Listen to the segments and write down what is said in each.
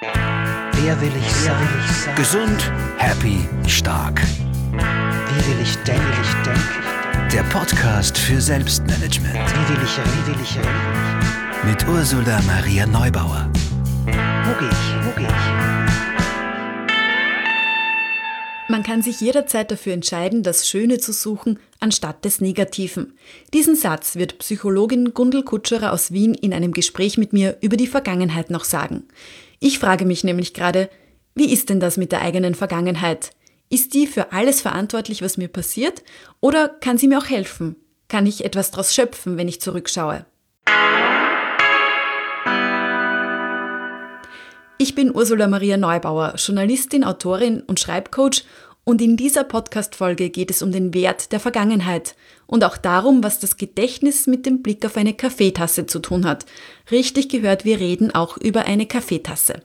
Wer will ich sein? Will ich sein? Gesund, happy, stark. Wie will ich denken? Will ich denken? Der Podcast für Selbstmanagement. Wie will ich reden? Wie will ich reden? Mit Ursula Maria Neubauer. Wo gehe ich? Wo gehe ich? Man kann sich jederzeit dafür entscheiden, das Schöne zu suchen, anstatt des Negativen. Diesen Satz wird Psychologin Gundel Kutscherer aus Wien in einem Gespräch mit mir über die Vergangenheit noch sagen. Ich frage mich nämlich gerade, wie ist denn das mit der eigenen Vergangenheit? Ist die für alles verantwortlich, was mir passiert? Oder kann sie mir auch helfen? Kann ich etwas daraus schöpfen, wenn ich zurückschaue? Ich bin Ursula Maria Neubauer, Journalistin, Autorin und Schreibcoach und in dieser Podcast-Folge geht es um den Wert der Vergangenheit und auch darum, was das Gedächtnis mit dem Blick auf eine Kaffeetasse zu tun hat. Richtig gehört, wir reden auch über eine Kaffeetasse.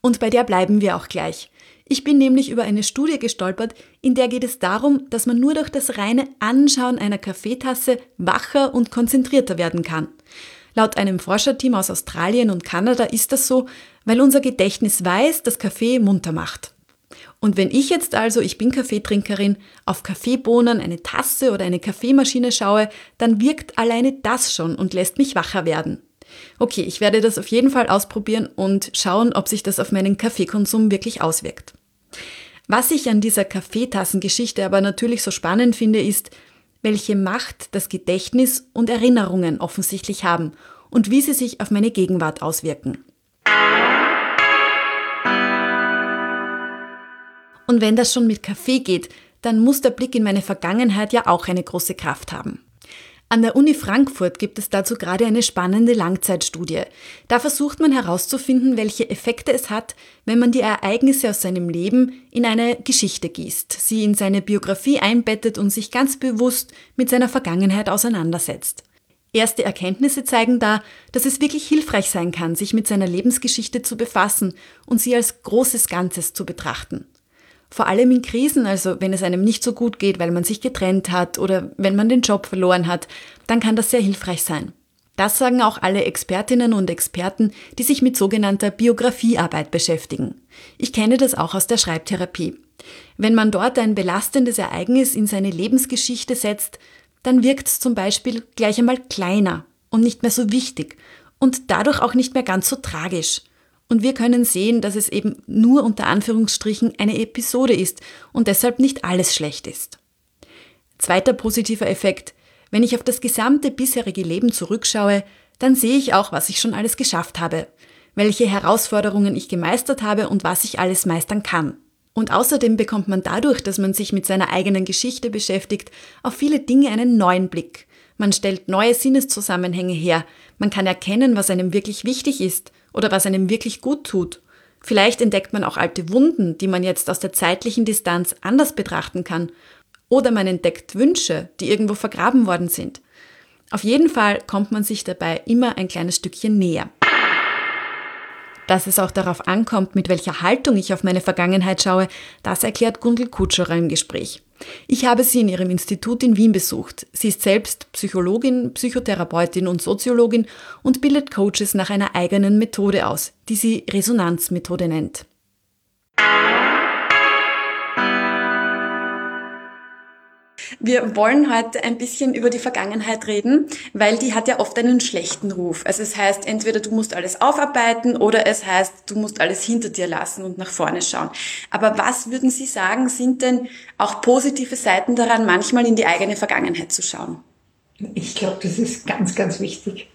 Und bei der bleiben wir auch gleich. Ich bin nämlich über eine Studie gestolpert, in der geht es darum, dass man nur durch das reine Anschauen einer Kaffeetasse wacher und konzentrierter werden kann. Laut einem Forscherteam aus Australien und Kanada ist das so, weil unser Gedächtnis weiß, dass Kaffee munter macht. Und wenn ich jetzt also, ich bin Kaffeetrinkerin, auf Kaffeebohnen, eine Tasse oder eine Kaffeemaschine schaue, dann wirkt alleine das schon und lässt mich wacher werden. Okay, ich werde das auf jeden Fall ausprobieren und schauen, ob sich das auf meinen Kaffeekonsum wirklich auswirkt. Was ich an dieser Kaffeetassengeschichte aber natürlich so spannend finde, ist, welche Macht das Gedächtnis und Erinnerungen offensichtlich haben und wie sie sich auf meine Gegenwart auswirken. Und wenn das schon mit Kaffee geht, dann muss der Blick in meine Vergangenheit ja auch eine große Kraft haben. An der Uni Frankfurt gibt es dazu gerade eine spannende Langzeitstudie. Da versucht man herauszufinden, welche Effekte es hat, wenn man die Ereignisse aus seinem Leben in eine Geschichte gießt, sie in seine Biografie einbettet und sich ganz bewusst mit seiner Vergangenheit auseinandersetzt. Erste Erkenntnisse zeigen da, dass es wirklich hilfreich sein kann, sich mit seiner Lebensgeschichte zu befassen und sie als großes Ganzes zu betrachten. Vor allem in Krisen, also wenn es einem nicht so gut geht, weil man sich getrennt hat oder wenn man den Job verloren hat, dann kann das sehr hilfreich sein. Das sagen auch alle Expertinnen und Experten, die sich mit sogenannter Biografiearbeit beschäftigen. Ich kenne das auch aus der Schreibtherapie. Wenn man dort ein belastendes Ereignis in seine Lebensgeschichte setzt, dann wirkt es zum Beispiel gleich einmal kleiner und nicht mehr so wichtig und dadurch auch nicht mehr ganz so tragisch. Und wir können sehen, dass es eben nur unter Anführungsstrichen eine Episode ist und deshalb nicht alles schlecht ist. Zweiter positiver Effekt. Wenn ich auf das gesamte bisherige Leben zurückschaue, dann sehe ich auch, was ich schon alles geschafft habe, welche Herausforderungen ich gemeistert habe und was ich alles meistern kann. Und außerdem bekommt man dadurch, dass man sich mit seiner eigenen Geschichte beschäftigt, auf viele Dinge einen neuen Blick. Man stellt neue Sinneszusammenhänge her, man kann erkennen, was einem wirklich wichtig ist oder was einem wirklich gut tut. Vielleicht entdeckt man auch alte Wunden, die man jetzt aus der zeitlichen Distanz anders betrachten kann. Oder man entdeckt Wünsche, die irgendwo vergraben worden sind. Auf jeden Fall kommt man sich dabei immer ein kleines Stückchen näher. Dass es auch darauf ankommt, mit welcher Haltung ich auf meine Vergangenheit schaue, das erklärt Gundel Kutscherer im Gespräch. Ich habe sie in ihrem Institut in Wien besucht. Sie ist selbst Psychologin, Psychotherapeutin und Soziologin und bildet Coaches nach einer eigenen Methode aus, die sie Resonanzmethode nennt. Wir wollen heute ein bisschen über die Vergangenheit reden, weil die hat ja oft einen schlechten Ruf. Also es heißt, entweder du musst alles aufarbeiten oder es heißt, du musst alles hinter dir lassen und nach vorne schauen. Aber was würden Sie sagen, sind denn auch positive Seiten daran, manchmal in die eigene Vergangenheit zu schauen? Ich glaube, das ist ganz, ganz wichtig,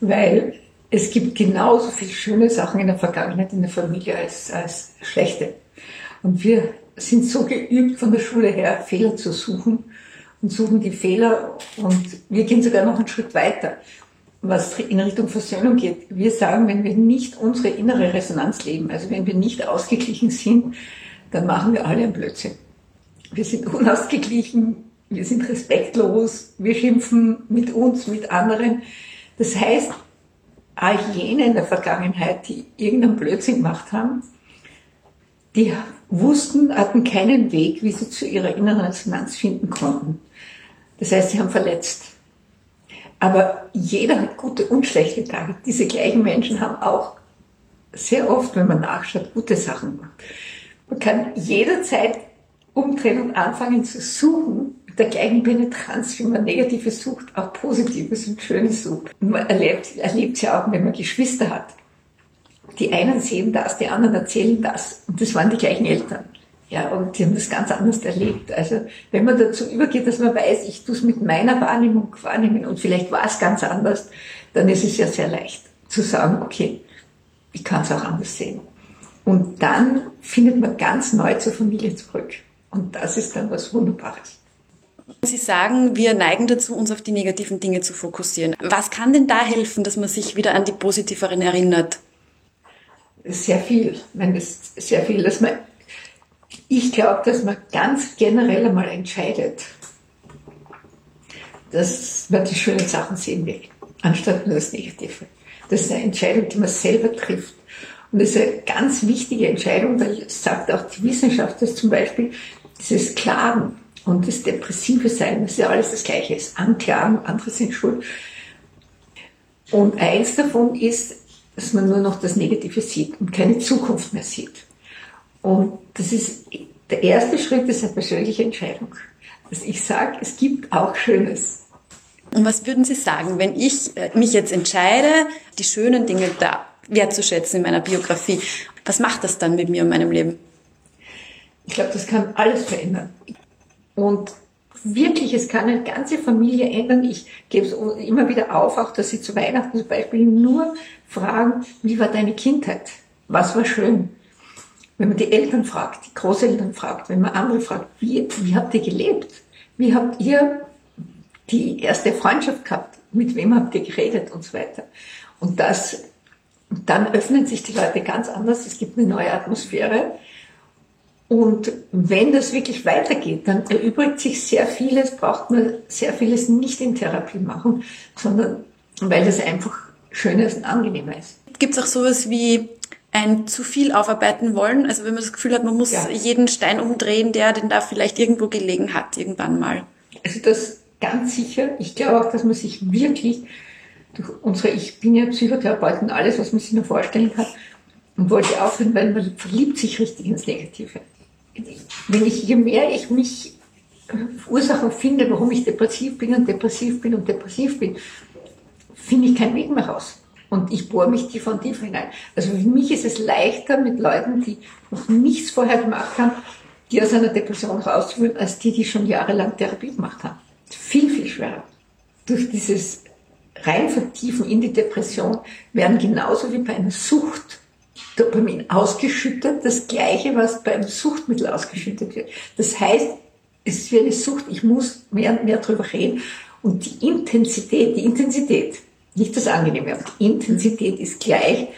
weil es gibt genauso viele schöne Sachen in der Vergangenheit in der Familie als, als schlechte. Und wir sind so geübt von der Schule her, Fehler zu suchen und suchen die Fehler und wir gehen sogar noch einen Schritt weiter, was in Richtung Versöhnung geht. Wir sagen, wenn wir nicht unsere innere Resonanz leben, also wenn wir nicht ausgeglichen sind, dann machen wir alle einen Blödsinn. Wir sind unausgeglichen, wir sind respektlos, wir schimpfen mit uns, mit anderen. Das heißt, all jene in der Vergangenheit, die irgendeinen Blödsinn gemacht haben, die wussten, hatten keinen Weg, wie sie zu ihrer inneren Resonanz finden konnten. Das heißt, sie haben verletzt. Aber jeder hat gute und schlechte Tage. Diese gleichen Menschen haben auch sehr oft, wenn man nachschaut, gute Sachen macht. Man kann jederzeit umdrehen und anfangen zu suchen, mit der gleichen Penetranz, wie man Negatives sucht, auch Positives und Schönes sucht. Man erlebt, erlebt ja auch, wenn man Geschwister hat. Die einen sehen das, die anderen erzählen das. Und das waren die gleichen Eltern. Ja, und die haben das ganz anders erlebt. Also, wenn man dazu übergeht, dass man weiß, ich tue es mit meiner Wahrnehmung wahrnehmen und vielleicht war es ganz anders, dann ist es ja sehr leicht zu sagen, okay, ich kann es auch anders sehen. Und dann findet man ganz neu zur Familie zurück. Und das ist dann was Wunderbares. Sie sagen, wir neigen dazu, uns auf die negativen Dinge zu fokussieren. Was kann denn da helfen, dass man sich wieder an die positiveren erinnert? Sehr viel. Ich ist sehr viel, dass man, ich glaube, dass man ganz generell einmal entscheidet, dass man die schönen Sachen sehen will, anstatt nur das Negative. Das ist eine Entscheidung, die man selber trifft. Und das ist eine ganz wichtige Entscheidung, da sagt auch die Wissenschaft, dass zum Beispiel dieses Klagen und das depressive Sein, das ist ja alles das Gleiche ist. Anklagen, andere sind schuld. Und eins davon ist, dass man nur noch das Negative sieht und keine Zukunft mehr sieht. Und das ist, der erste Schritt ist eine persönliche Entscheidung. Dass ich sage, es gibt auch Schönes. Und was würden Sie sagen, wenn ich äh, mich jetzt entscheide, die schönen Dinge da wertzuschätzen in meiner Biografie? Was macht das dann mit mir und meinem Leben? Ich glaube, das kann alles verändern. Und wirklich, es kann eine ganze Familie ändern. Ich gebe es immer wieder auf, auch dass sie zu Weihnachten zum Beispiel nur fragen, wie war deine Kindheit? Was war schön? Wenn man die Eltern fragt, die Großeltern fragt, wenn man andere fragt, wie, wie habt ihr gelebt? Wie habt ihr die erste Freundschaft gehabt? Mit wem habt ihr geredet und so weiter? Und das, dann öffnen sich die Leute ganz anders. Es gibt eine neue Atmosphäre. Und wenn das wirklich weitergeht, dann erübrigt sich sehr vieles, braucht man sehr vieles nicht in Therapie machen, sondern weil das einfach schöner und angenehmer ist. Gibt es auch sowas wie ein zu viel aufarbeiten wollen? Also wenn man das Gefühl hat, man muss ja. jeden Stein umdrehen, der denn da vielleicht irgendwo gelegen hat, irgendwann mal. Also das ganz sicher. Ich glaube auch, dass man sich wirklich durch unsere, ich bin ja Psychotherapeutin, alles, was man sich nur vorstellen kann, und wollte aufhören, weil man verliebt sich richtig ins Negative wenn ich, je mehr ich mich Ursachen finde, warum ich depressiv bin und depressiv bin und depressiv bin, finde ich keinen Weg mehr raus. Und ich bohre mich tiefer und tiefer hinein. Also für mich ist es leichter mit Leuten, die noch nichts vorher gemacht haben, die aus einer Depression rauszuholen, als die, die schon jahrelang Therapie gemacht haben. Viel, viel schwerer. Durch dieses rein vertiefen in die Depression werden genauso wie bei einer Sucht Dopamin ausgeschüttet, das gleiche, was beim Suchtmittel ausgeschüttet wird. Das heißt, es ist wie eine Sucht, ich muss mehr und mehr drüber reden. Und die Intensität, die Intensität, nicht das Angenehme, aber die Intensität ist gleich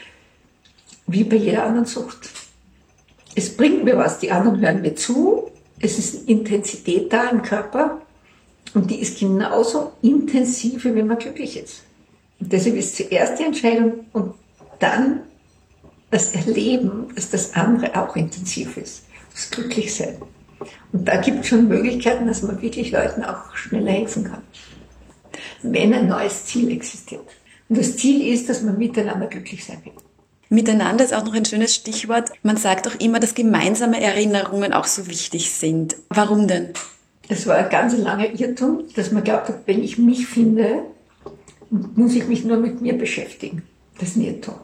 wie bei jeder anderen Sucht. Es bringt mir was, die anderen hören mir zu, es ist eine Intensität da im Körper und die ist genauso intensiv, wie wenn man glücklich ist. Und deshalb ist zuerst die Entscheidung und dann das Erleben, dass das andere auch intensiv ist, das Glücklichsein. Und da gibt es schon Möglichkeiten, dass man wirklich Leuten auch schneller helfen kann, wenn ein neues Ziel existiert. Und das Ziel ist, dass man miteinander glücklich sein will. Miteinander ist auch noch ein schönes Stichwort. Man sagt auch immer, dass gemeinsame Erinnerungen auch so wichtig sind. Warum denn? Es war ein ganz langer Irrtum, dass man glaubt hat, wenn ich mich finde, muss ich mich nur mit mir beschäftigen. Das ist ein Irrtum.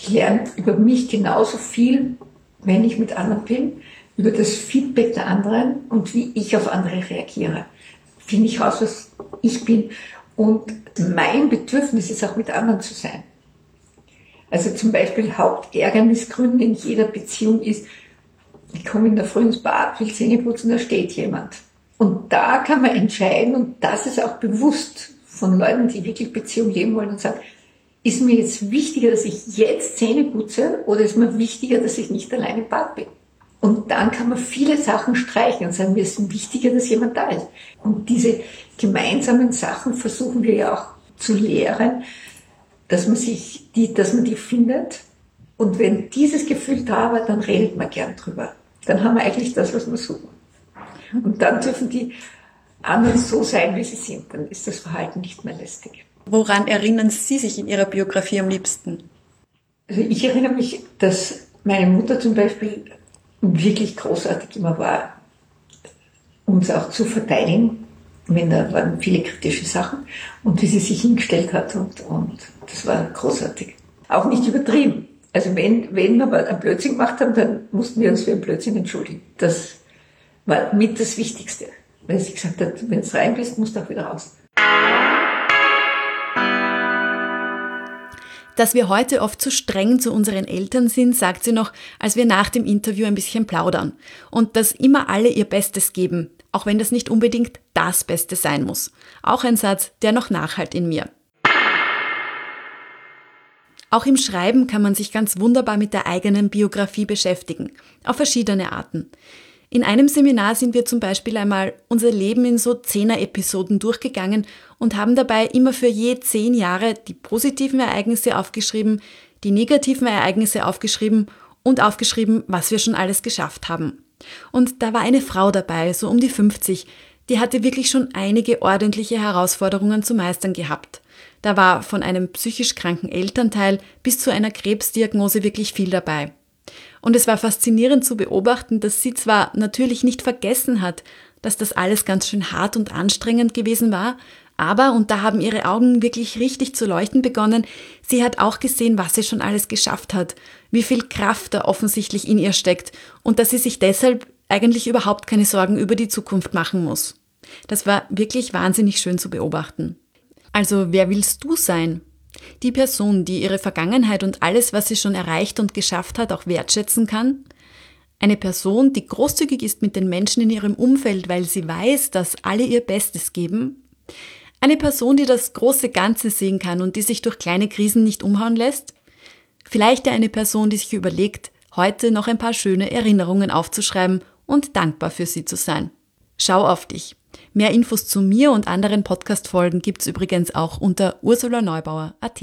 Ich lerne über mich genauso viel, wenn ich mit anderen bin, über das Feedback der anderen und wie ich auf andere reagiere. Finde ich raus, was ich bin. Und mein Bedürfnis ist auch mit anderen zu sein. Also zum Beispiel Hauptärgernisgründe in jeder Beziehung ist, ich komme in der Früh ins Bad, will Zähne putzen, da steht jemand. Und da kann man entscheiden, und das ist auch bewusst von Leuten, die wirklich Beziehung leben wollen und sagen, ist mir jetzt wichtiger, dass ich jetzt Zähne putze oder ist mir wichtiger, dass ich nicht allein im Bad bin? Und dann kann man viele Sachen streichen und sagen, mir ist wichtiger, dass jemand da ist. Und diese gemeinsamen Sachen versuchen wir ja auch zu lehren, dass man sich die, dass man die findet. Und wenn dieses Gefühl da war, dann redet man gern drüber. Dann haben wir eigentlich das, was wir suchen. Und dann dürfen die anderen so sein, wie sie sind. Dann ist das Verhalten nicht mehr lästig. Woran erinnern Sie sich in Ihrer Biografie am liebsten? Also ich erinnere mich, dass meine Mutter zum Beispiel wirklich großartig immer war, uns auch zu verteidigen, wenn da waren viele kritische Sachen und wie sie sich hingestellt hat und, und das war großartig. Auch nicht übertrieben. Also wenn, wenn wir mal einen Blödsinn gemacht haben, dann mussten wir uns für einen Blödsinn entschuldigen. Das war mit das Wichtigste. Weil sie gesagt hat, wenn du rein bist, musst du auch wieder raus. Dass wir heute oft zu streng zu unseren Eltern sind, sagt sie noch, als wir nach dem Interview ein bisschen plaudern. Und dass immer alle ihr Bestes geben, auch wenn das nicht unbedingt das Beste sein muss. Auch ein Satz, der noch nachhalt in mir. Auch im Schreiben kann man sich ganz wunderbar mit der eigenen Biografie beschäftigen, auf verschiedene Arten. In einem Seminar sind wir zum Beispiel einmal unser Leben in so Zehner-Episoden durchgegangen und haben dabei immer für je zehn Jahre die positiven Ereignisse aufgeschrieben, die negativen Ereignisse aufgeschrieben und aufgeschrieben, was wir schon alles geschafft haben. Und da war eine Frau dabei, so um die 50, die hatte wirklich schon einige ordentliche Herausforderungen zu meistern gehabt. Da war von einem psychisch kranken Elternteil bis zu einer Krebsdiagnose wirklich viel dabei. Und es war faszinierend zu beobachten, dass sie zwar natürlich nicht vergessen hat, dass das alles ganz schön hart und anstrengend gewesen war, aber, und da haben ihre Augen wirklich richtig zu leuchten begonnen, sie hat auch gesehen, was sie schon alles geschafft hat, wie viel Kraft da offensichtlich in ihr steckt und dass sie sich deshalb eigentlich überhaupt keine Sorgen über die Zukunft machen muss. Das war wirklich wahnsinnig schön zu beobachten. Also wer willst du sein? Die Person, die ihre Vergangenheit und alles, was sie schon erreicht und geschafft hat, auch wertschätzen kann? Eine Person, die großzügig ist mit den Menschen in ihrem Umfeld, weil sie weiß, dass alle ihr Bestes geben? Eine Person, die das große Ganze sehen kann und die sich durch kleine Krisen nicht umhauen lässt? Vielleicht eine Person, die sich überlegt, heute noch ein paar schöne Erinnerungen aufzuschreiben und dankbar für sie zu sein. Schau auf dich. Mehr Infos zu mir und anderen Podcast-Folgen gibt's übrigens auch unter ursulaneubauer.at.